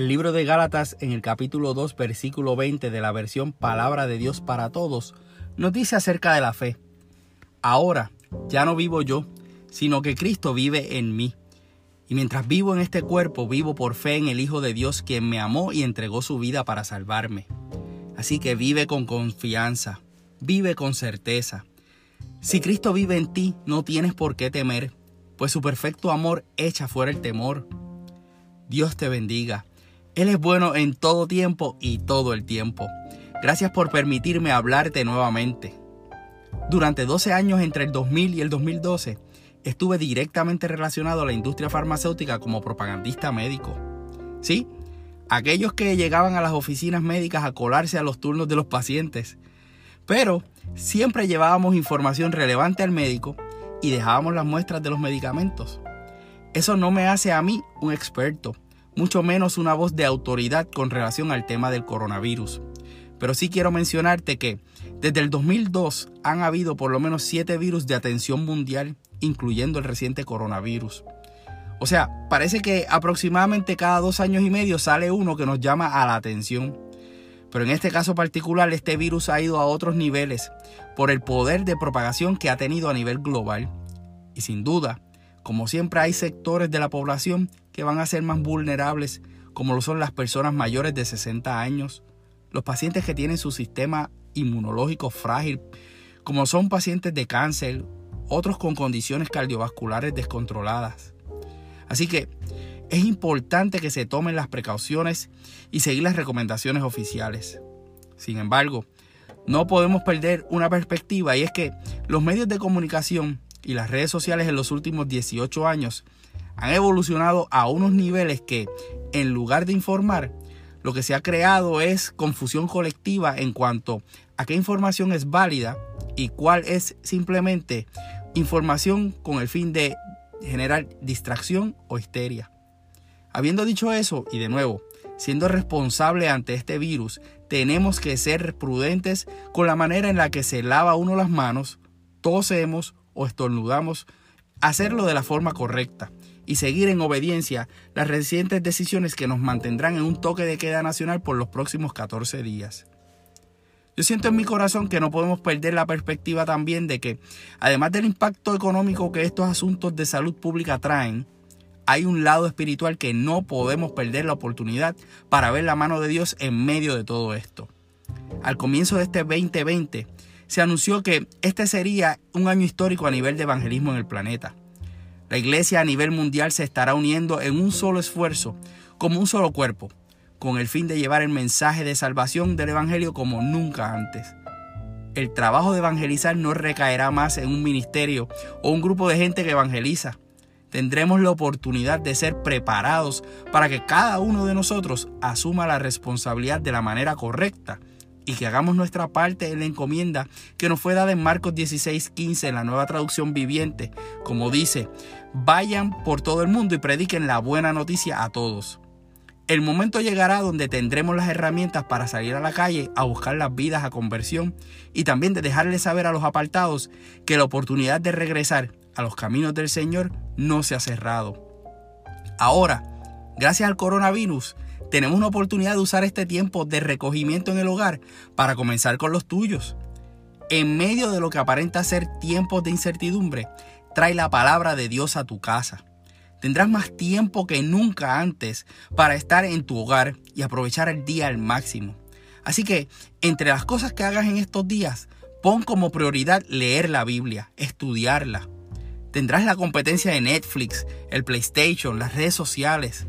El libro de Gálatas en el capítulo 2 versículo 20 de la versión Palabra de Dios para Todos nos dice acerca de la fe. Ahora ya no vivo yo, sino que Cristo vive en mí. Y mientras vivo en este cuerpo, vivo por fe en el Hijo de Dios, quien me amó y entregó su vida para salvarme. Así que vive con confianza, vive con certeza. Si Cristo vive en ti, no tienes por qué temer, pues su perfecto amor echa fuera el temor. Dios te bendiga. Él es bueno en todo tiempo y todo el tiempo. Gracias por permitirme hablarte nuevamente. Durante 12 años entre el 2000 y el 2012, estuve directamente relacionado a la industria farmacéutica como propagandista médico. Sí, aquellos que llegaban a las oficinas médicas a colarse a los turnos de los pacientes. Pero siempre llevábamos información relevante al médico y dejábamos las muestras de los medicamentos. Eso no me hace a mí un experto, mucho menos una voz de autoridad con relación al tema del coronavirus. Pero sí quiero mencionarte que desde el 2002 han habido por lo menos siete virus de atención mundial, incluyendo el reciente coronavirus. O sea, parece que aproximadamente cada dos años y medio sale uno que nos llama a la atención. Pero en este caso particular, este virus ha ido a otros niveles por el poder de propagación que ha tenido a nivel global. Y sin duda, como siempre hay sectores de la población que van a ser más vulnerables, como lo son las personas mayores de 60 años, los pacientes que tienen su sistema inmunológico frágil, como son pacientes de cáncer, otros con condiciones cardiovasculares descontroladas. Así que es importante que se tomen las precauciones y seguir las recomendaciones oficiales. Sin embargo, no podemos perder una perspectiva y es que los medios de comunicación y las redes sociales en los últimos 18 años han evolucionado a unos niveles que, en lugar de informar, lo que se ha creado es confusión colectiva en cuanto a qué información es válida y cuál es simplemente información con el fin de generar distracción o histeria. Habiendo dicho eso, y de nuevo, siendo responsable ante este virus, tenemos que ser prudentes con la manera en la que se lava uno las manos, tosemos o estornudamos, hacerlo de la forma correcta y seguir en obediencia las recientes decisiones que nos mantendrán en un toque de queda nacional por los próximos 14 días. Yo siento en mi corazón que no podemos perder la perspectiva también de que, además del impacto económico que estos asuntos de salud pública traen, hay un lado espiritual que no podemos perder la oportunidad para ver la mano de Dios en medio de todo esto. Al comienzo de este 2020 se anunció que este sería un año histórico a nivel de evangelismo en el planeta. La iglesia a nivel mundial se estará uniendo en un solo esfuerzo, como un solo cuerpo, con el fin de llevar el mensaje de salvación del Evangelio como nunca antes. El trabajo de evangelizar no recaerá más en un ministerio o un grupo de gente que evangeliza. Tendremos la oportunidad de ser preparados para que cada uno de nosotros asuma la responsabilidad de la manera correcta y que hagamos nuestra parte en la encomienda que nos fue dada en Marcos 16:15 en la nueva traducción viviente, como dice, vayan por todo el mundo y prediquen la buena noticia a todos. El momento llegará donde tendremos las herramientas para salir a la calle a buscar las vidas a conversión y también de dejarles saber a los apartados que la oportunidad de regresar a los caminos del Señor no se ha cerrado. Ahora, gracias al coronavirus, tenemos una oportunidad de usar este tiempo de recogimiento en el hogar para comenzar con los tuyos. En medio de lo que aparenta ser tiempos de incertidumbre, trae la palabra de Dios a tu casa. Tendrás más tiempo que nunca antes para estar en tu hogar y aprovechar el día al máximo. Así que, entre las cosas que hagas en estos días, pon como prioridad leer la Biblia, estudiarla. Tendrás la competencia de Netflix, el PlayStation, las redes sociales.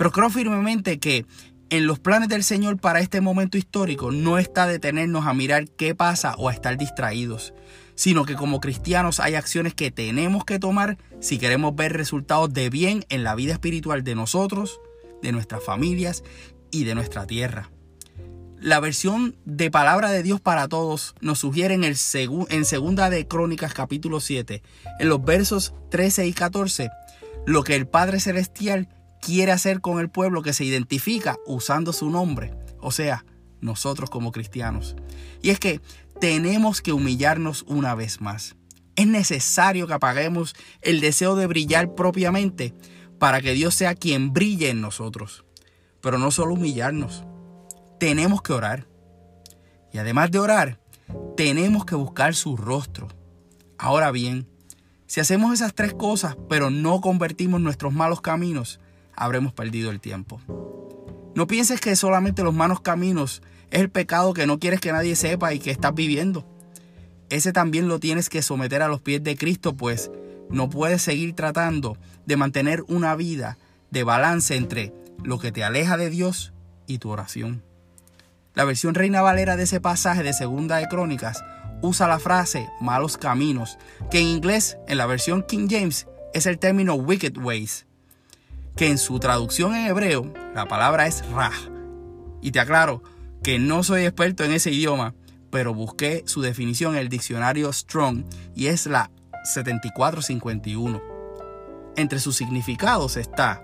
Pero creo firmemente que en los planes del Señor para este momento histórico no está detenernos a mirar qué pasa o a estar distraídos, sino que como cristianos hay acciones que tenemos que tomar si queremos ver resultados de bien en la vida espiritual de nosotros, de nuestras familias y de nuestra tierra. La versión de Palabra de Dios para Todos nos sugiere en, en Segunda de Crónicas capítulo 7, en los versos 13 y 14, lo que el Padre Celestial quiere hacer con el pueblo que se identifica usando su nombre, o sea, nosotros como cristianos. Y es que tenemos que humillarnos una vez más. Es necesario que apaguemos el deseo de brillar propiamente para que Dios sea quien brille en nosotros. Pero no solo humillarnos, tenemos que orar. Y además de orar, tenemos que buscar su rostro. Ahora bien, si hacemos esas tres cosas, pero no convertimos nuestros malos caminos, habremos perdido el tiempo. No pienses que solamente los malos caminos es el pecado que no quieres que nadie sepa y que estás viviendo. Ese también lo tienes que someter a los pies de Cristo, pues no puedes seguir tratando de mantener una vida de balance entre lo que te aleja de Dios y tu oración. La versión Reina Valera de ese pasaje de Segunda de Crónicas usa la frase malos caminos, que en inglés, en la versión King James, es el término wicked ways, que en su traducción en hebreo la palabra es rah. Y te aclaro que no soy experto en ese idioma, pero busqué su definición en el diccionario Strong y es la 7451. Entre sus significados está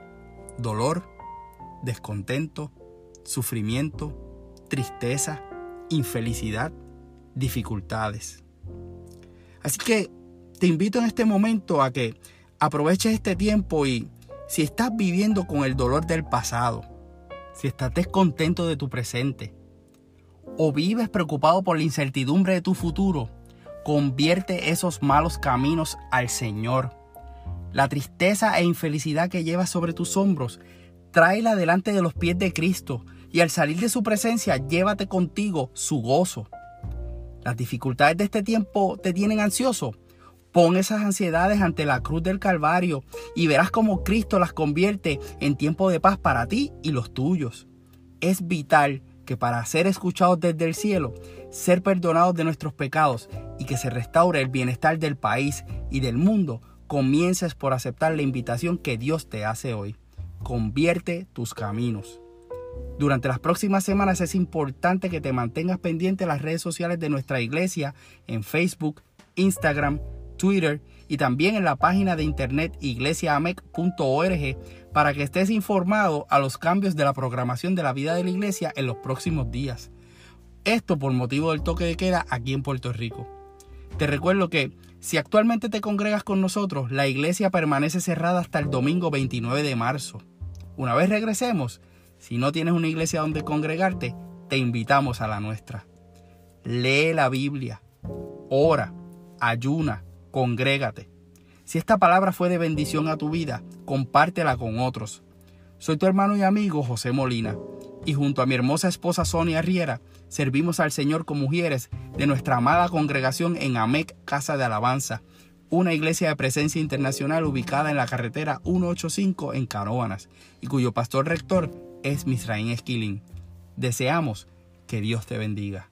dolor, descontento, sufrimiento, tristeza, infelicidad, dificultades. Así que te invito en este momento a que aproveches este tiempo y si estás viviendo con el dolor del pasado, si estás descontento de tu presente o vives preocupado por la incertidumbre de tu futuro, convierte esos malos caminos al Señor. La tristeza e infelicidad que llevas sobre tus hombros, tráela delante de los pies de Cristo y al salir de su presencia llévate contigo su gozo. Las dificultades de este tiempo te tienen ansioso. Pon esas ansiedades ante la cruz del Calvario y verás cómo Cristo las convierte en tiempo de paz para ti y los tuyos. Es vital que para ser escuchados desde el cielo, ser perdonados de nuestros pecados y que se restaure el bienestar del país y del mundo, comiences por aceptar la invitación que Dios te hace hoy. Convierte tus caminos. Durante las próximas semanas es importante que te mantengas pendiente de las redes sociales de nuestra iglesia en Facebook, Instagram, Twitter y también en la página de internet iglesiaamec.org para que estés informado a los cambios de la programación de la vida de la iglesia en los próximos días. Esto por motivo del toque de queda aquí en Puerto Rico. Te recuerdo que si actualmente te congregas con nosotros, la iglesia permanece cerrada hasta el domingo 29 de marzo. Una vez regresemos, si no tienes una iglesia donde congregarte, te invitamos a la nuestra. Lee la Biblia, ora, ayuna, congrégate. Si esta palabra fue de bendición a tu vida, compártela con otros. Soy tu hermano y amigo José Molina, y junto a mi hermosa esposa Sonia Riera, servimos al Señor con mujeres de nuestra amada congregación en AMEC Casa de Alabanza, una iglesia de presencia internacional ubicada en la carretera 185 en Caróbanas, y cuyo pastor rector es Misraín Esquilín. Deseamos que Dios te bendiga.